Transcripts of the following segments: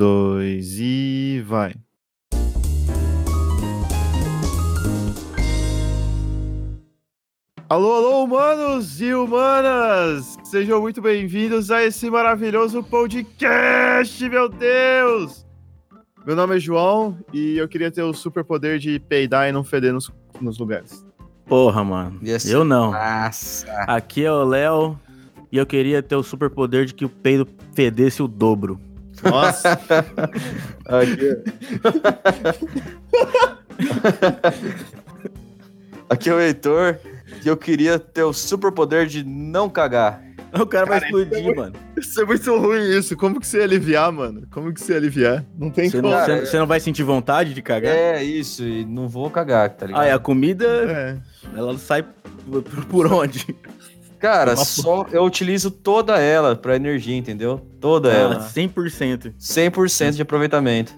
dois e vai. Alô, alô, humanos e humanas! Sejam muito bem-vindos a esse maravilhoso podcast, meu Deus! Meu nome é João e eu queria ter o superpoder de peidar e não feder nos, nos lugares. Porra, mano. Yes. Eu não. Nossa. Aqui é o Léo e eu queria ter o superpoder de que o peido fedesse o dobro. Nossa! Aqui, Aqui é o Heitor e eu queria ter o superpoder de não cagar. O cara, vai Cara, explodir, isso é mano. Isso é muito ruim, isso. Como que você ia aliviar, mano? Como que você ia aliviar? Não tem Você como. não, você- você não vai sentir vontade de cagar? É isso, e não vou cagar, tá ligado? Ah, e a comida, É. ela sai por, por onde? Cara, Uma só eu utilizo toda ela pra energia, entendeu? Toda Ah, ela. 100%. 100% de aproveitamento.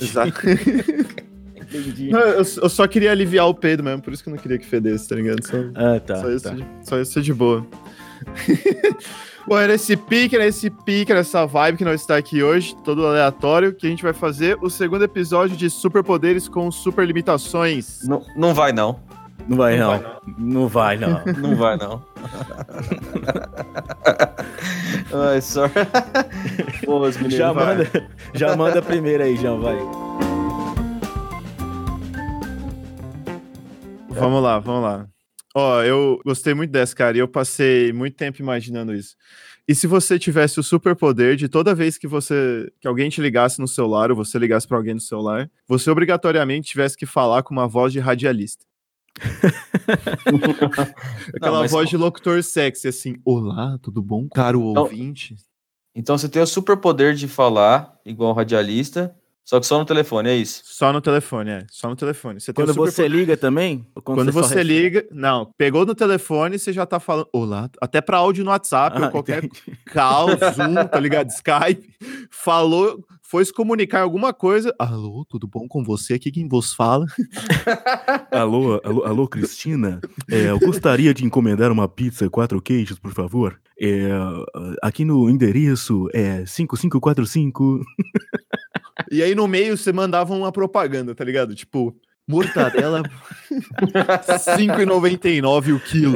Exato. Entendi. Não, eu, eu só queria aliviar o peido mesmo, por isso que eu não queria que fedesse, tá ligado? Só, Ah, tá. só, isso, tá. de, só isso de boa. Bom, era esse pique, era esse pique, era essa vibe que nós está aqui hoje, todo aleatório, que a gente vai fazer o segundo episódio de Superpoderes com Super Limitações. Não, não vai, não. Não vai, Não não. vai, Não vai, não. Não vai, não. Ai, sorry. Pô, os meninos. já, vai. manda, já manda a primeira aí, João, vai. Vamos lá, vamos lá. Ó, eu gostei muito dessa, cara, e eu passei muito tempo imaginando isso. E se você tivesse o superpoder de toda vez que você que alguém te ligasse no celular ou você ligasse pra alguém no celular, você obrigatoriamente tivesse que falar com uma voz de radialista. Aquela mas- voz de locutor sexy assim: "Olá, tudo bom, caro Então- ouvinte?" Então você tem o superpoder de falar igual um radialista, só que só no telefone, é isso? Só no telefone, é, só no telefone. Você tem Quando o você liga também? Ou Quando você recebe? liga, não, pegou no telefone, você já tá falando olá, até pra áudio no WhatsApp ou Ah, qualquer entendi. call, Zoom, tá ligado? Skype, falou, foi se comunicar alguma coisa. Alô, tudo bom com você? Aqui quem vos fala? Alô, alô, alô, Cristina. É, eu gostaria de encomendar uma pizza quatro queijos, por favor. É, aqui no endereço é 5545. E aí no meio você mandava uma propaganda, tá ligado? Tipo, mortadela 5,99 o quilo.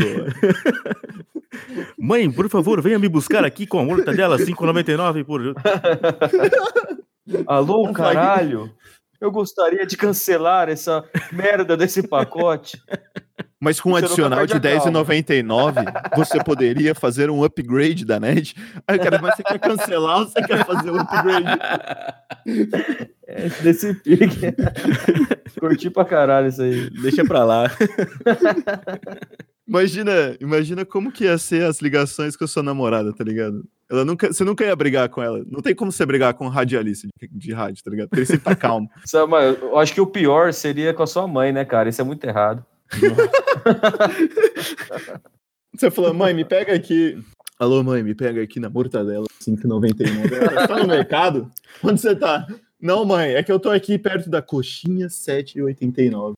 Mãe, por favor, venha me buscar aqui com a mortadela 5,99 por. Alô, caralho! Eu gostaria de cancelar essa merda desse pacote. Mas com um adicional de perde a calma. 10,99, você poderia fazer um upgrade da net. Aí, cara, mas você quer cancelar ou você quer fazer um upgrade? É, desse pique. Curti pra caralho isso aí. Deixa pra lá. Imagina, imagina como que ia ser as ligações com a sua namorada, tá ligado? Ela nunca, você nunca ia brigar com ela. Não tem como você brigar com um radialista de, de rádio, tá ligado? Porque ele sempre tá calmo. Sabe, mas eu acho que o pior seria com a sua mãe, né, cara? Isso é muito errado. Você falou, mãe, me pega aqui. Alô, mãe, me pega aqui na mortadela 5,99. Ela, Tá no mercado? Onde você tá? Não, mãe, é que eu tô aqui perto da coxinha 7,89.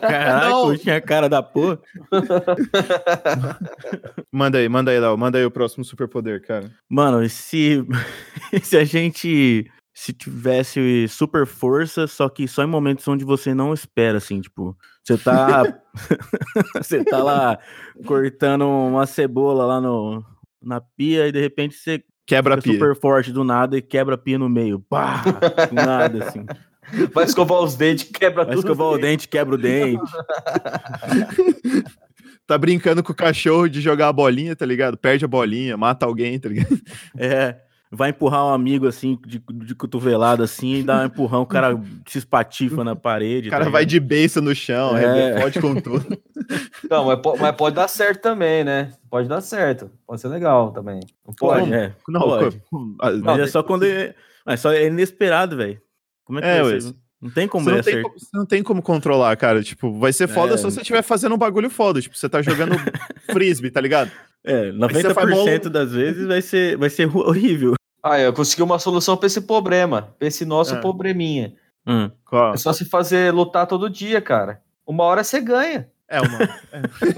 Caraca, Não. eu tinha a cara da porra. Manda aí, manda aí, Léo. Manda aí o próximo superpoder, cara. Mano, e se, se a gente se tivesse super força, só que só em momentos onde você não espera, assim, tipo, você tá você tá lá cortando uma cebola lá no, na pia e de repente você Quebra a pia. super forte do nada e quebra a pia no meio. Pá! Do nada, assim. Vai escovar os dentes, quebra Vai tudo. escovar o dente, quebra o dente. Tá brincando com o cachorro de jogar a bolinha, tá ligado? Perde a bolinha, mata alguém, tá ligado? É. Vai empurrar um amigo assim, de, de cotovelado assim, e dá um empurrão, o cara se espatifa na parede. O cara tá vai de beiça no chão, É. é. pode com tudo. Não, mas, mas pode dar certo também, né? Pode dar certo. Pode ser legal também. Não pode? Pode, é. Não, Pode. ah, Mas Não, é só quando é. Mas só é inesperado, velho. Como é que É, vai ser? Não tem como Você não, é tem, você não tem como controlar, cara. Tipo, vai ser foda É. se você estiver fazendo um bagulho foda. Tipo, você tá jogando frisbee, tá ligado? É, você faz 90% das vezes vai ser, vai ser horrível. Ah, eu consegui uma solução pra esse problema. Pra esse nosso Ah. probleminha. Hum. Qual? É só se fazer lutar todo dia, cara. Uma hora você ganha. É uma.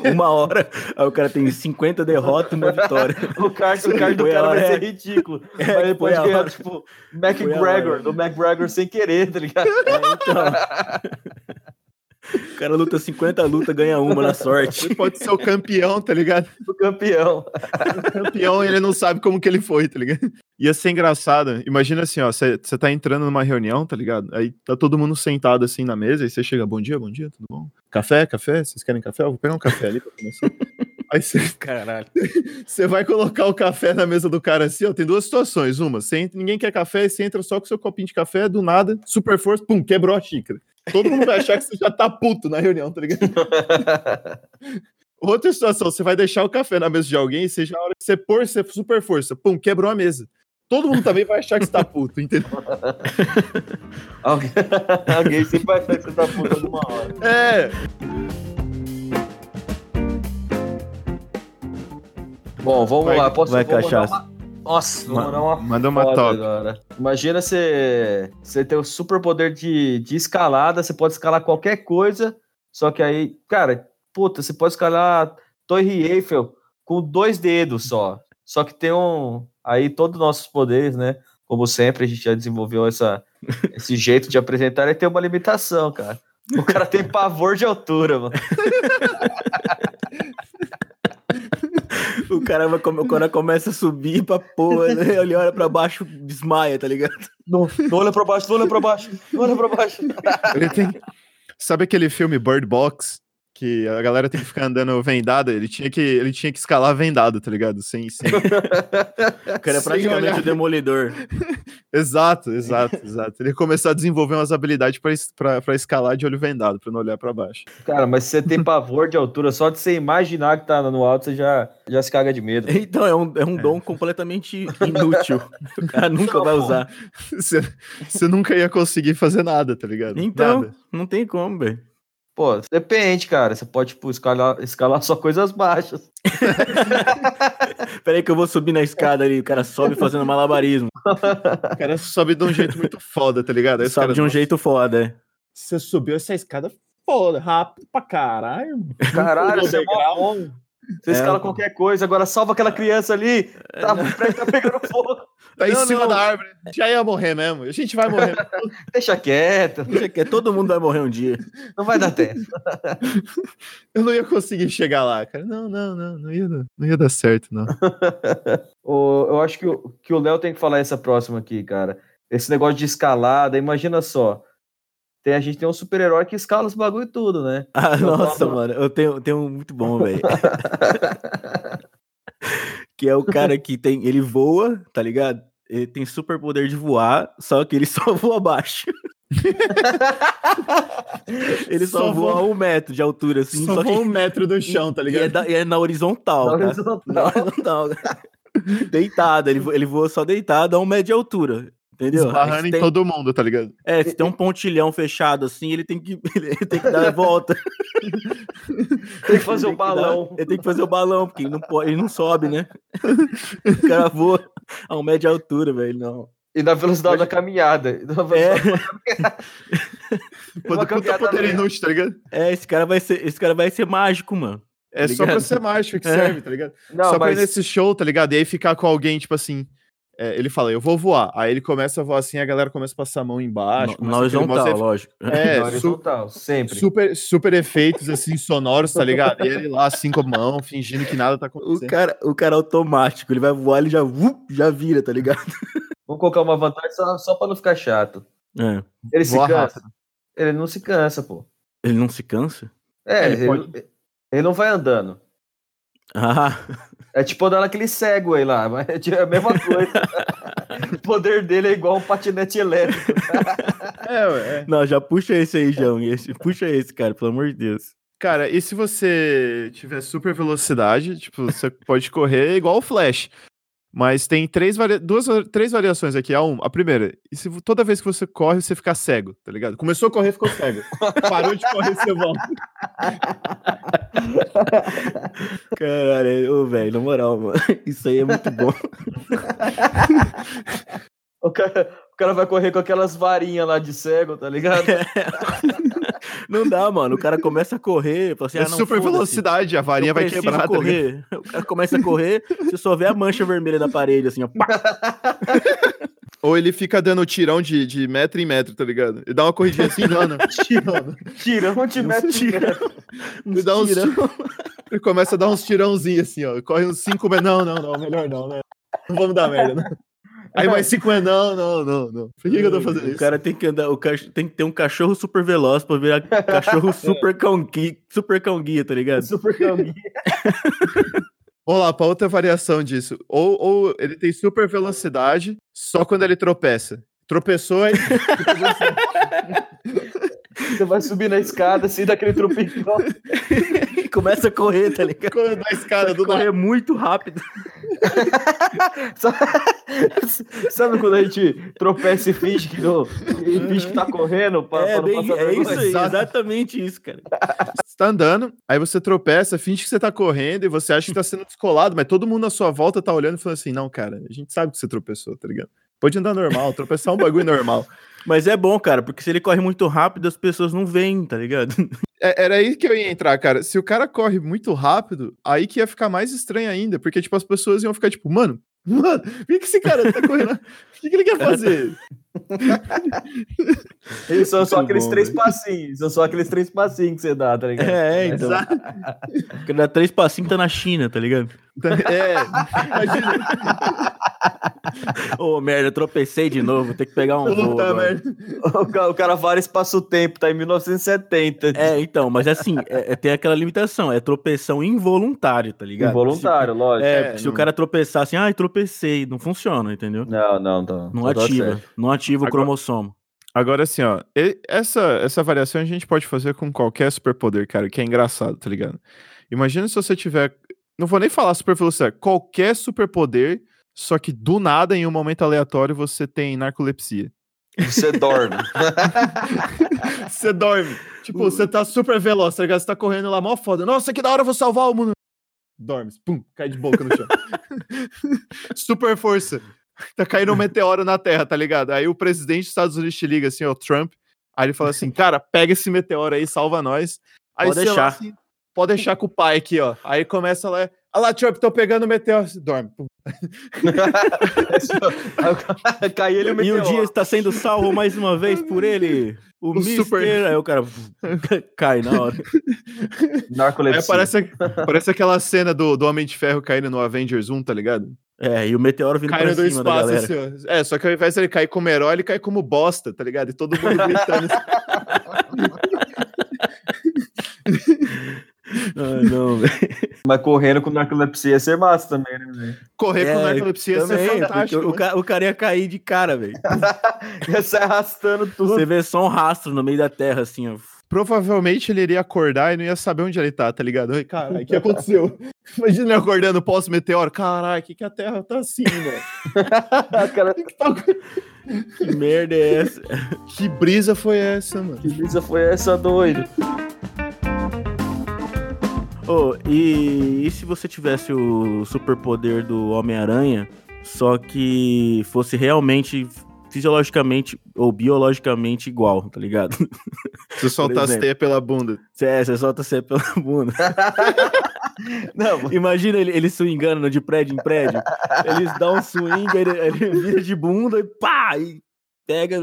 Uma hora, aí o cara tem 50 derrotas e uma vitória. O card, o card do cara vai hora, ser é. ridículo. É, Mas ele foi pode a ganhar, hora. tipo, McGregor, hora. do McGregor sem querer, tá ligado? É, então. O cara luta 50 lutas, ganha uma na sorte. Ele pode ser o campeão, tá ligado? O campeão. O campeão ele não sabe como que ele foi, tá ligado? Ia ser engraçado. Imagina assim, ó, você tá entrando numa reunião, tá ligado? Aí tá todo mundo sentado assim na mesa, aí você chega, bom dia, bom dia, tudo bom? Café, café? Vocês querem café? Eu vou pegar um café ali pra começar. Aí você Caralho. Você vai colocar o café na mesa do cara assim, ó. Tem duas situações. Uma, você entra, ninguém quer café, você entra só com seu copinho de café, do nada, super força, pum, quebrou a xícara. Todo mundo vai achar que você já tá puto na reunião, tá ligado? Outra situação, você vai deixar o café na mesa de alguém, seja a hora que você pôr você super força, pum, quebrou a mesa. Todo mundo também vai achar que você tá puto, entendeu? Alguém, alguém sempre vai achar que você tá puta numa hora. É. Bom, vamos Vai- lá. Posso vai vou mandar cachaça. Nossa, Ma- mandar uma manda uma top. agora. Imagina você, você ter o super poder de, de escalada, você pode escalar qualquer coisa, só que aí, cara, puta, você pode escalar Torre Eiffel com dois dedos só. Só que tem um. Aí todos os nossos poderes, né? Como sempre, a gente já desenvolveu essa, esse jeito de apresentar e tem uma limitação, cara. O cara tem pavor de altura, mano. O cara, vai, come- o cara começa a subir pra porra, né? Ele olha pra baixo, desmaia, tá ligado? Não, não olha pra baixo, não olha pra baixo, não olha pra baixo. Ele tem. Sabe aquele filme Bird Box? Que a galera tem que ficar andando vendada? Ele tinha que, ele tinha que escalar vendado, tá ligado? Sem, sem... O cara é praticamente o demolidor. Exato, exato, exato. Ele ia começar a desenvolver umas habilidades pra escalar de olho vendado, pra não olhar pra baixo. Cara, mas se você tem pavor de altura, só de você imaginar que tá no alto, você já, já se caga de medo. Então, é um, é um dom completamente inútil. O cara nunca vai usar. Você, você nunca ia conseguir fazer nada, tá ligado? Então, Nada. não tem como, velho. Pô, depende, cara. Você pode, tipo, escalar, escalar só coisas baixas. Pera aí que eu vou subir na escada ali. O cara sobe fazendo malabarismo. O cara sobe de um jeito muito foda, tá ligado? Aí Sobe de um "Nossa, jeito foda, é. Você subiu essa escada foda, rápido pra caralho. Caralho, você é mó degrau." bom. Você É, escala pô. qualquer coisa, agora salva aquela criança ali. Tá, tá pegando fogo. Tá em Não, cima não. da árvore. Já ia morrer mesmo. A gente vai morrer. Deixa quieto. Deixa que todo mundo vai morrer um dia. Não vai dar tempo. Eu não ia conseguir chegar lá, cara. Não, não, não. Não ia, dar- não ia dar certo, não. O- eu acho que o que o Léo tem que falar essa próxima aqui, cara. Esse negócio de escalada, imagina só. Tem, a gente tem um super-herói que escala os bagulho e tudo, né? Ah, Eu nossa, falo- mano. Eu tenho, tenho um muito bom, velho. Que é o cara que tem. Ele voa, tá ligado? Ele tem super poder de voar, só que ele só voa baixo. ele só, Só voa voa- a um metro de altura, assim. Só Só, que foi um metro do chão, tá e é, ligado? da- e é na horizontal. Na horizontal. Na horizontal. deitado, ele, ele voa só deitado a um metro de altura. Entendeu? Esbarrando em tem- todo mundo, tá ligado? É, se tem um pontilhão fechado assim, ele tem que, ele tem que dar a volta. Tem que fazer o balão. dar- ele tem que fazer o balão, porque ele não, pode, ele não sobe, né? o cara voa a um de altura, velho. Não. E na velocidade da caminhada. Na velocidade- Puta, puta caminhada poder lenta. inútil, tá ligado? É, esse cara vai ser, esse cara vai ser mágico, mano. É Tá só pra ser mágico que É. serve, tá ligado? Não, só pra ir mas nesse show, tá ligado? E aí ficar com alguém, tipo assim. É, ele fala, eu vou voar. Aí ele começa a voar assim, a galera começa a passar a mão embaixo. Na horizontal, lógico. É, na su- horizontal, sempre. super, super efeitos assim, sonoros, tá ligado? E ele lá, assim com a mão, fingindo que nada tá O acontecendo. cara, o cara automático, ele vai voar, ele já, vup, já vira, tá ligado? Vamos colocar uma vantagem só, só pra não ficar chato. É. Ele se cansa. Ele não se cansa, pô. Ele não se cansa? É, Ele ele, pode- ele não vai andando. Ah, É tipo andar naquele cego aí lá, mas é a mesma coisa. o poder dele é igual um patinete elétrico. É, ué, é. não, já puxa esse aí, João. Esse, puxa esse, cara, pelo amor de Deus. Cara, e se você tiver super velocidade, tipo, você pode correr igual o Flash. Mas tem três, varia... Duas, três variações aqui. A, um, a primeira, e se toda vez que você corre, você fica cego, tá ligado? Começou a correr, ficou cego. Parou de correr, você volta. Caralho, velho, na moral, mano. Isso aí é muito bom. O cara, o cara vai correr com aquelas varinhas lá de cego, tá ligado? Não dá, mano. O cara começa a correr, assim, É ah, não, super velocidade, a varinha vai quebrar, tá correr. o cara começa a correr, você só vê a mancha vermelha da parede, assim, ó. pá. Ou ele fica dando tirão de, de metro em metro, tá ligado? Ele dá uma corridinha assim, não, não. Tirão. Tirão de metro. Ele dá uns Tirão. Ele começa a dar uns tirãozinhos assim, ó. Corre uns 5 metros. Não, não, não, melhor não, né? Não vamos dar merda, não. Aí mais 5 metros. Não, não, não, não. Por que, que eu tô fazendo O isso? cara tem que andar, o cach... tem que ter um cachorro super veloz pra virar cachorro super cão guia, super cão guia, tá ligado? Super caminho. Vamos lá, pra outra variação disso. Ou, ou ele tem super velocidade só quando ele tropeça. Tropeçou aí. Você vai subir na escada assim, daquele tropicão. E começa a correr, tá ligado? Corre na escada do. Correr muito rápido. Sabe- quando a gente tropeça e finge que, não, e finge que tá correndo? Pra, é, pra não bem, passar é isso aí, exatamente isso, cara. Você tá andando, aí você tropeça, finge que você tá correndo e você acha que tá sendo descolado, mas todo mundo à sua volta tá olhando e falando assim: não, cara, a gente sabe que você tropeçou, tá ligado? Pode andar normal, tropeçar é um bagulho normal. Mas é bom, cara, porque se ele corre muito rápido, as pessoas não veem, tá ligado? É- era aí que eu ia entrar, cara. Se o cara corre muito rápido, aí que ia ficar mais estranho ainda, porque, tipo, as pessoas iam ficar tipo, mano, mano, por que, que esse cara tá correndo? O que, que ele quer fazer? Eles são só aqueles bom, três velho. passinhos. São só aqueles três passinhos que você dá, tá ligado? É, então. Exato. Porque dá três passinhos tá na China, tá ligado? É, imagina. Ô, merda, tropecei de novo, tem que pegar um voo merda. O ca- o cara vários espaço-tempo, tá em 1970. É, então, mas assim, é, é- tem aquela limitação, é tropeção involuntário, tá ligado? Involuntário, Se, lógico. é, É, se não- o cara tropeçar assim, ai, tropecei, não funciona, entendeu? Não, não, não. Não Tá ativa, não ativa o Agora- cromossomo. Agora, assim, ó, essa, essa variação a gente pode fazer com qualquer superpoder, cara, que é engraçado, tá ligado? Imagina se você tiver. Não vou nem falar super velocidade, qualquer superpoder, só que do nada, em um momento aleatório, você tem narcolepsia. Você dorme. Você dorme. Tipo, você tá super veloz, tá ligado? Você tá correndo lá, mó foda. Nossa, que da hora, eu vou salvar o mundo. Dorme, pum, cai de boca no chão. super força. Tá caindo um meteoro na Terra, tá ligado? Aí o presidente dos Estados Unidos te liga assim, ó, Trump. Aí ele fala assim, cara, pega esse meteoro aí, salva nós. Aí Pode sei lá, deixar. assim, pode deixar com o pai aqui, ó. Aí começa lá, ah lá, Trump, tô pegando o meteoro. Dorme. Cai ele e o E o meteoro. dia está sendo salvo mais uma vez por ele, o, O Mister. super- Aí o cara cai na hora. Narcolepsia. parece, parece aquela cena do, do Homem de Ferro caindo no Avengers 1, tá ligado? É, e o meteoro vindo Caindo pra do cima da espaço, galera. assim, ó. É, só que ao invés de ele cair como herói, ele cai como bosta, tá ligado? E todo mundo gritando. Ah, não, velho. Mas correndo com narcolepsia ia ser massa também, né, velho? Correr com É, narcolepsia ia ser fantástico. o, né? ca- o cara ia cair de cara, velho. Ia sair arrastando tudo. Você vê só um rastro no meio da terra, assim, ó. Provavelmente ele iria acordar e não ia saber onde ele tá, tá ligado? Caralho, o que aconteceu? Imagina ele acordando pós-meteoro. Caralho, que, que a Terra tá assim, mano? Cara, Que, tá- Que merda é essa? que brisa foi essa, mano? que brisa foi essa, doido? Ô, e, e se você tivesse o superpoder do Homem-Aranha, só que fosse realmente fisiologicamente ou biologicamente igual, tá ligado? Se soltasse teia pela bunda. Cê, você solta você pela bunda. Não, Imagina ele, ele swingando de prédio em prédio. Eles dão um swing, ele, ele vira de bunda e pá! E pega.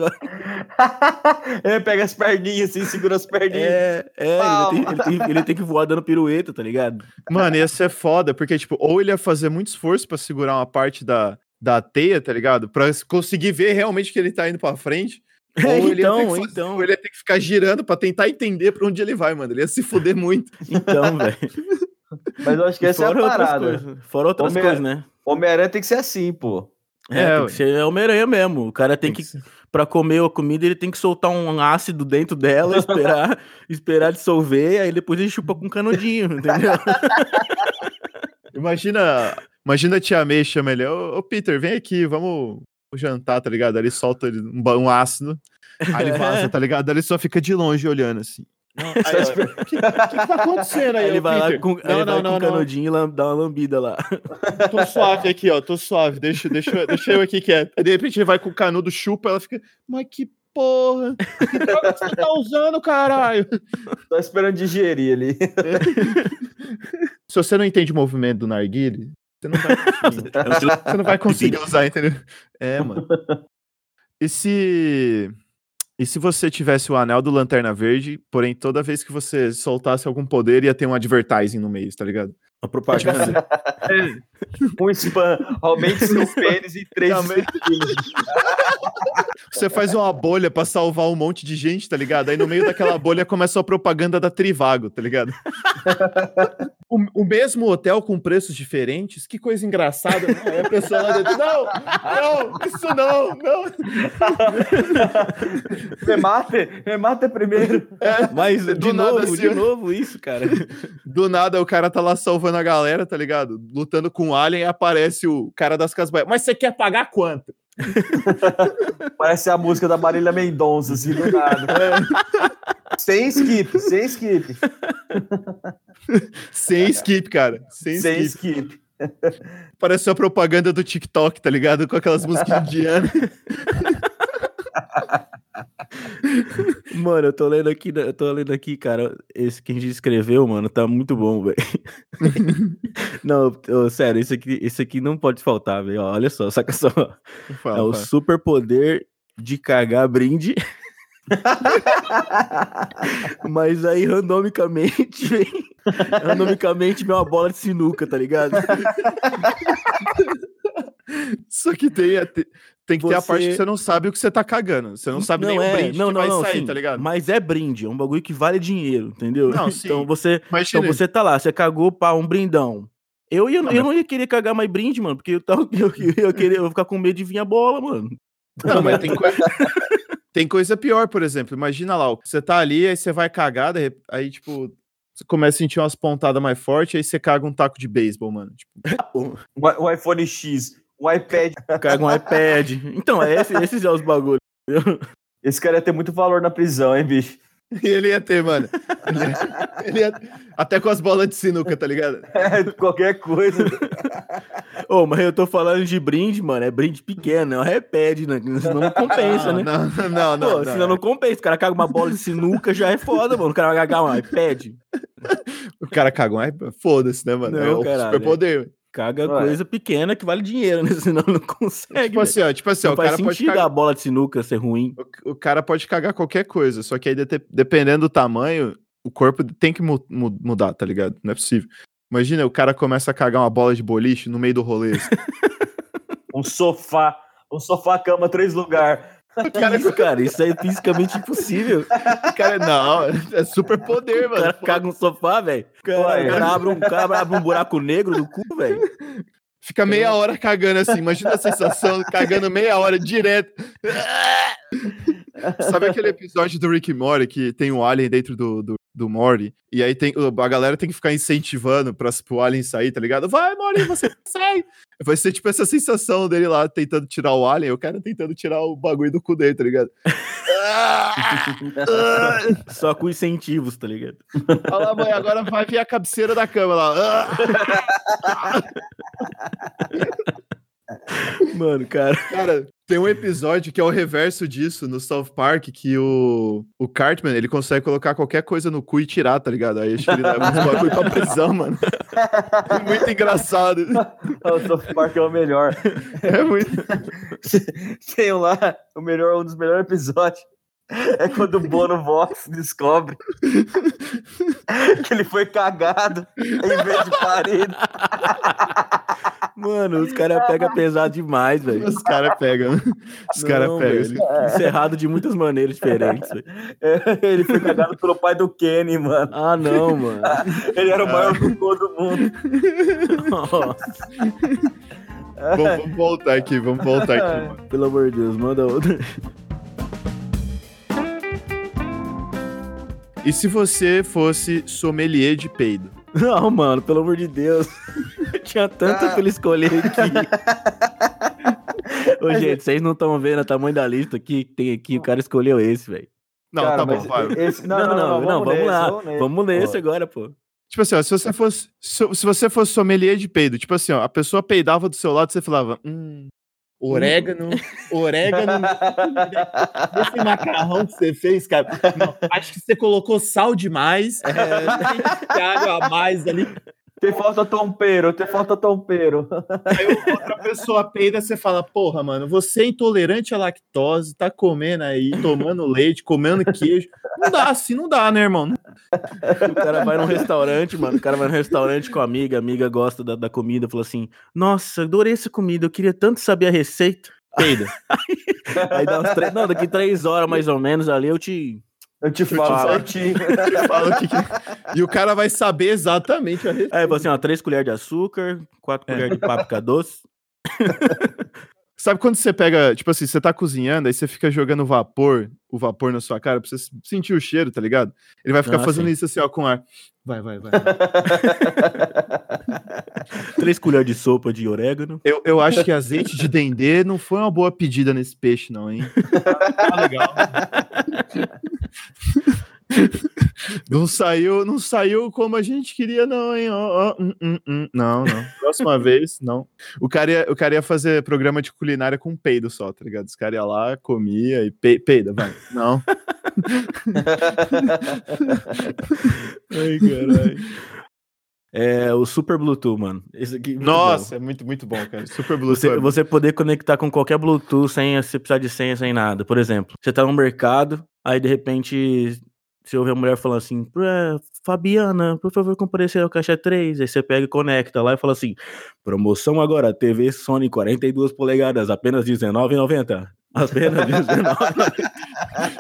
ele pega as perninhas assim, segura as perninhas. É, é ele, tem, ele, tem, ele tem que voar dando pirueta, tá ligado? Mano, ia ser foda, porque, tipo, ou ele ia fazer muito esforço pra segurar uma parte da, da teia, tá ligado? Pra conseguir ver realmente que ele tá indo pra frente. Ou ele ia ter que então, fazer- então, ou ele ia ter que ficar girando pra tentar entender pra onde ele vai, mano. Ele ia se fuder muito. então, velho. Mas eu acho que essa é a outras parada. coisas. Fora outras Homem- coisas, né? Homem-Aranha tem que ser assim, pô. É, É, tem que ser Homem-Aranha mesmo. O cara tem que, ser. pra comer a comida, ele tem que soltar um ácido dentro dela, esperar, esperar dissolver, aí depois ele chupa com canudinho, entendeu? Imagina, imagina a tia May chama ele, ô, ô, Peter, vem aqui, vamos jantar, tá ligado? Aí ele solta um, um ácido, aí ele vaza, tá ligado? Aí ele só fica de longe olhando assim. Aí, ó, O que, que tá acontecendo aí, Aí ele vai lá Peter? com, aí ele vai com o canudinho e dá uma lambida lá. Tô suave aqui, ó, tô suave, deixa, deixa, deixa eu aqui quieto. Aí de repente ele vai com o canudo, chupa, ela fica, mas que porra. Que droga que você tá usando, caralho? Tô esperando digerir ali. Se você não entende o movimento do narguile, você não vai conseguir. Você não vai conseguir usar, entendeu? É, mano. E se. E se você tivesse o anel do Lanterna Verde, porém toda vez que você soltasse algum poder ia ter um advertising no meio, tá ligado? A propaganda. Um spam. Aumente seu pênis em 3 Realmente. Você faz uma bolha pra salvar um monte de gente, tá ligado? Aí no meio daquela bolha começa a propaganda da Trivago, tá ligado? O, o mesmo hotel com preços diferentes, que coisa engraçada. Não, aí a pessoa lá dentro, não, não, isso não, não. Me mate, me mate primeiro. Mas Do de nada, novo, assim, de novo isso, cara. Do nada o cara tá lá salvando a galera, tá ligado? Lutando com o Alien e aparece o cara das casas. Mas você quer pagar quanto? Parece a música da Marília Mendonça, assim, do nada. Sem skip, sem skip. Sem skip, cara. Sem, Sem skip. skip. Parece a propaganda do TikTok, tá ligado? Com aquelas músicas indianas. Mano, eu tô lendo aqui, eu tô lendo aqui, cara. Esse que a gente escreveu, mano, tá muito bom, velho. não, ô, sério, isso aqui, isso aqui não pode faltar, velho. Olha só, saca só. Fala, É o super poder de cagar brinde. Mas aí, randomicamente, vem. Randomicamente vem uma bola de sinuca, tá ligado? Só que tem, tem que ter a parte Você- que você não sabe o que você tá cagando. Você não sabe nem o brinde não, que não, vai não, sair, sim, tá ligado? Mas é brinde, é um bagulho que vale dinheiro, entendeu? Não, sim. Então você, então você tá lá, você cagou pra um brindão. Eu, ia, Não, eu não ia querer cagar mais brinde, mano, porque eu, tava, eu, eu, ia querer, eu ia ficar com medo de vir a bola, mano. Não, mas tem coisa... tem coisa pior, por exemplo. Imagina lá, você tá ali, aí você vai cagar, aí, tipo, você começa a sentir umas pontadas mais fortes, aí você caga um taco de beisebol, mano. Tipo, O, o iPhone X, o iPad. Caga um iPad. Então, é esse, esses são os bagulhos. Esse cara ia ter muito valor na prisão, hein, bicho? ele ia ter, mano. Ele ia- ele ia- Até com as bolas de sinuca, tá ligado? É, qualquer coisa. Ô, mas eu tô falando de brinde, mano, é brinde pequeno, é um iPad, né? Senão não compensa, né? Não, não, não. não, Pô, não. senão não compensa. O cara caga uma bola de sinuca, já é foda, mano. O cara vai cagar um iPad. O cara caga um iPad, foda-se, né, mano? Não, é o caralho, superpoder. Caga Ué. coisa pequena que vale dinheiro, né? Senão não consegue. Tipo assim, ó, tipo assim, não o cara pode sentido cagar. a bola de sinuca ser ruim. O, o cara pode cagar qualquer coisa, só que aí, dependendo do tamanho, o corpo tem que mu- mu- mudar, tá ligado? Não é possível. Imagina, o cara começa a cagar uma bola de boliche no meio do rolê. assim. Um sofá. Um sofá-cama, três lugares. Que isso, cara? Isso é fisicamente impossível. O cara, não, é super poder, O mano. cara caga um sofá, velho. O cara abre um, o cara abre um buraco negro no cu, velho. Fica meia hora cagando assim. Imagina a sensação, cagando meia hora direto. Sabe aquele episódio do Rick e Morty que tem um alien dentro do, do, do Morty? E aí tem, a galera tem que ficar incentivando pra, pro alien sair, tá ligado? Vai, Morty, você sai! Vai ser tipo essa sensação dele lá tentando tirar o alien, o cara tentando tirar o bagulho do cu dele, tá ligado? Só com incentivos, tá ligado? Olha lá, mãe, agora vai vir a cabeceira da cama lá. Mano, cara. Cara, tem um episódio que é o reverso disso no South Park, que o, o Cartman, ele consegue colocar qualquer coisa no cu e tirar, tá ligado? Aí acho que ele leva uns bagulho pra prisão, mano. É muito engraçado. O South Park é o melhor. É muito... Tem lá, o melhor, um dos melhores episódios. É quando o Bono Vox descobre que ele foi cagado em vez de parede. Mano, os caras pegam pesado demais, velho. Os caras pegam. Os caras pegam. Isso é de muitas maneiras diferentes. velho. É, Ele foi cagado pelo pai do Kenny, mano. Ah, não, mano. Ele era o maior do todo mundo. Nossa, Vamos, vamos voltar aqui, vamos voltar aqui. mano. pelo amor de Deus, manda outra. E se você fosse sommelier de peido? Não, mano, pelo amor de Deus. Tinha tanta pra ele escolher aqui. Ô, gente, vocês não estão vendo o tamanho da lista aqui que tem aqui. O cara escolheu esse, velho. Não, Cara, tá bom, vai. esse- Não, não, não, vamos, nesse, lá. nesse. Vamos nesse agora, pô. Tipo assim, ó, se você fosse. Se, se você fosse sommelier de peido, tipo assim, ó, a pessoa peidava do seu lado, você falava, hum, orégano, orégano. Esse macarrão que você fez, cara. Não, acho que você colocou sal demais. É, água a mais ali. Tem falta tompeiro, tem falta tompeiro. Aí outra pessoa peida, você fala, porra, mano, você é intolerante à lactose, tá comendo aí, tomando leite, comendo queijo. Não dá, assim não dá, né, irmão? O cara vai num restaurante, mano, o cara vai num restaurante com a amiga, a amiga gosta da, da comida, falou assim, nossa, adorei essa comida, eu queria tanto saber a receita. Peida. aí dá uns três, não, daqui três horas mais ou menos ali eu te eu te falo falo. certinho. Eu falo que- E o cara vai saber exatamente a receita. Aí, falou assim, ó, três colheres de açúcar, quatro colheres de páprica doce. Sabe quando você pega, tipo assim, você tá cozinhando, aí você fica jogando vapor, o vapor na sua cara, pra você sentir o cheiro, tá ligado? Ele vai ficar Ah, fazendo sim. isso assim, ó, com ar. Vai, vai, vai. Três colheres de sopa de orégano. Eu, eu acho que azeite de dendê não foi uma boa pedida nesse peixe, não, hein? Tá legal. Não saiu, não saiu como a gente queria, não, hein? Hum, hum. Não, não. Próxima vez, não. O cara, ia, o cara ia fazer programa de culinária com peido só, tá ligado? Os caras iam lá, comia e pe, peida, vai. Não. Ai, caralho. É o Super Bluetooth, mano. Aqui, muito Nossa, é muito, muito bom, cara. Super Bluetooth. Você, você poder conectar com qualquer Bluetooth sem você precisar de senha, sem nada. Por exemplo, você tá no mercado, aí de repente você ouve a mulher falando assim: "É, Fabiana, por favor, comparecer ao caixa 3. Aí você pega e conecta lá e fala assim: promoção agora, TV Sony 42 polegadas, apenas R$19,90. Apenas R$19,90.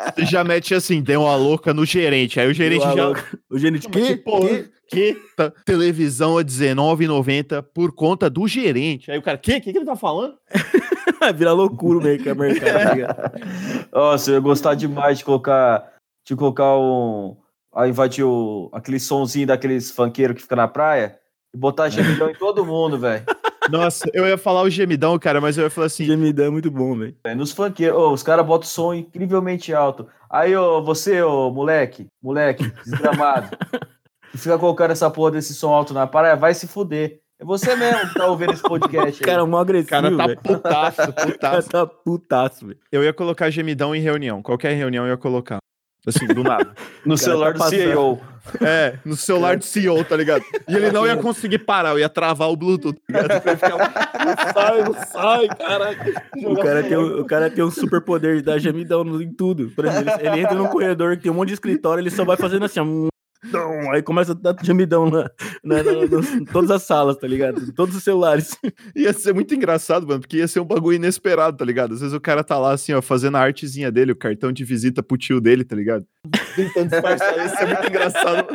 Você já mete assim, deu uma louca no gerente. Aí o gerente já. O gerente, que que? Que? Tá- televisão a R$19,90 por conta do gerente. Aí o cara, que? O que, que ele tá falando? Vira loucura meio que é mercado. tá ligado? Nossa, eu ia gostar demais de colocar, de colocar um. Aí invadir o, aquele sonzinho daqueles funkeiros que fica na praia e botar gemidão em todo mundo, velho. Nossa, eu ia falar o gemidão, cara, mas eu ia falar assim. Gemidão é muito bom, velho. É, Nos funkeiros, ô, os caras botam o som incrivelmente alto. Aí, ô, você, ô, moleque, moleque, desgramado, que fica colocando essa porra desse som alto na praia, vai se fuder. É você mesmo que tá ouvindo esse podcast. O cara é aí. mó agressivo, cara tá putaço, O cara putaço. tá putaço, velho. Eu ia colocar gemidão em reunião. Qualquer reunião eu ia colocar. Assim, do nada. no celular tá do CEO. É, no celular do CEO, tá ligado? E ele não ia conseguir parar, eu ia travar o Bluetooth, tá ligado? Ia ficar não sai, não sai, caralho. O cara, tem, um- o cara tem um super poder de dar gemidão em tudo. Por exemplo, ele, ele entra num corredor que tem um monte de escritório, ele só vai fazendo assim, ó, aí começa a dar gemidão na, na- na- em todas as salas, tá ligado? Em todos os celulares. Ia ser muito engraçado, mano, porque ia ser um bagulho inesperado, tá ligado? Às vezes o cara tá lá, assim, ó, fazendo a artezinha dele, o cartão de visita pro tio dele, tá ligado? Tentando disfarçar isso, é muito engraçado.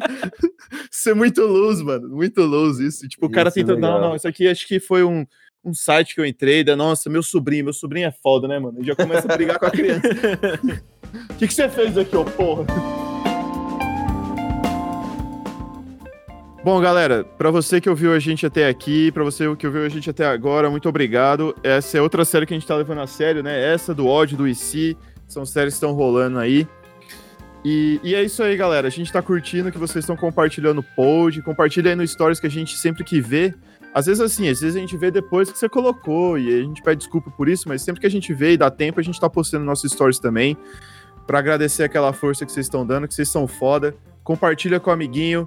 Isso é muito luz, mano, muito luz isso. Tipo, o cara ser tentando, não, não, isso aqui acho que foi um, um site que eu entrei, da, nossa, meu sobrinho, meu sobrinho é foda, né, mano? E já começa a brigar com a criança. O que, que você fez aqui, ô porra? Bom, galera, pra você que ouviu a gente até aqui, pra você que ouviu a gente até agora, muito obrigado. Essa é outra série que a gente tá levando a sério, né? Essa do ódio do IC, são séries que estão rolando aí. E, e é isso aí, galera. A gente tá curtindo que vocês estão compartilhando o pod, compartilha aí no stories que a gente sempre que vê. Às vezes assim, às vezes a gente vê depois que você colocou e a gente pede desculpa por isso, mas sempre que a gente vê e dá tempo, a gente tá postando nossos stories também. Pra agradecer aquela força que vocês estão dando, que vocês são foda. Compartilha com o amiguinho.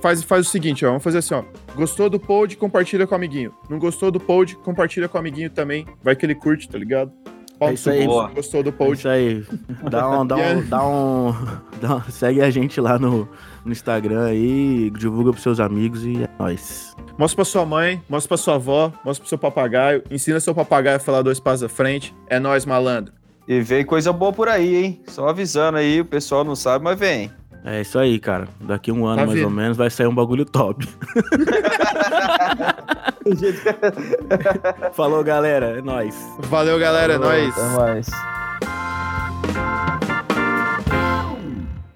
Faz, faz o seguinte, ó. Vamos fazer assim, ó. Gostou do pod, compartilha com o amiguinho. Não gostou do pod, compartilha com o amiguinho também. Vai que ele curte, tá ligado? Pau É isso aí. Boa. Gostou do É pod. isso aí. Dá um, dá um, dá um, dá um- segue a gente lá no, no Instagram aí, divulga pros seus amigos e é nóis. Mostra pra sua mãe, mostra pra sua avó, mostra pro seu papagaio. Ensina seu papagaio a falar dois passos à frente. É nóis, malandro. E vem coisa boa por aí, hein? Só avisando aí, o pessoal não sabe, mas vem. É isso aí, cara. Daqui um ano Tá mais ou menos vai sair um bagulho top. Falou, galera. É nóis. Valeu, galera. É nóis. Até mais.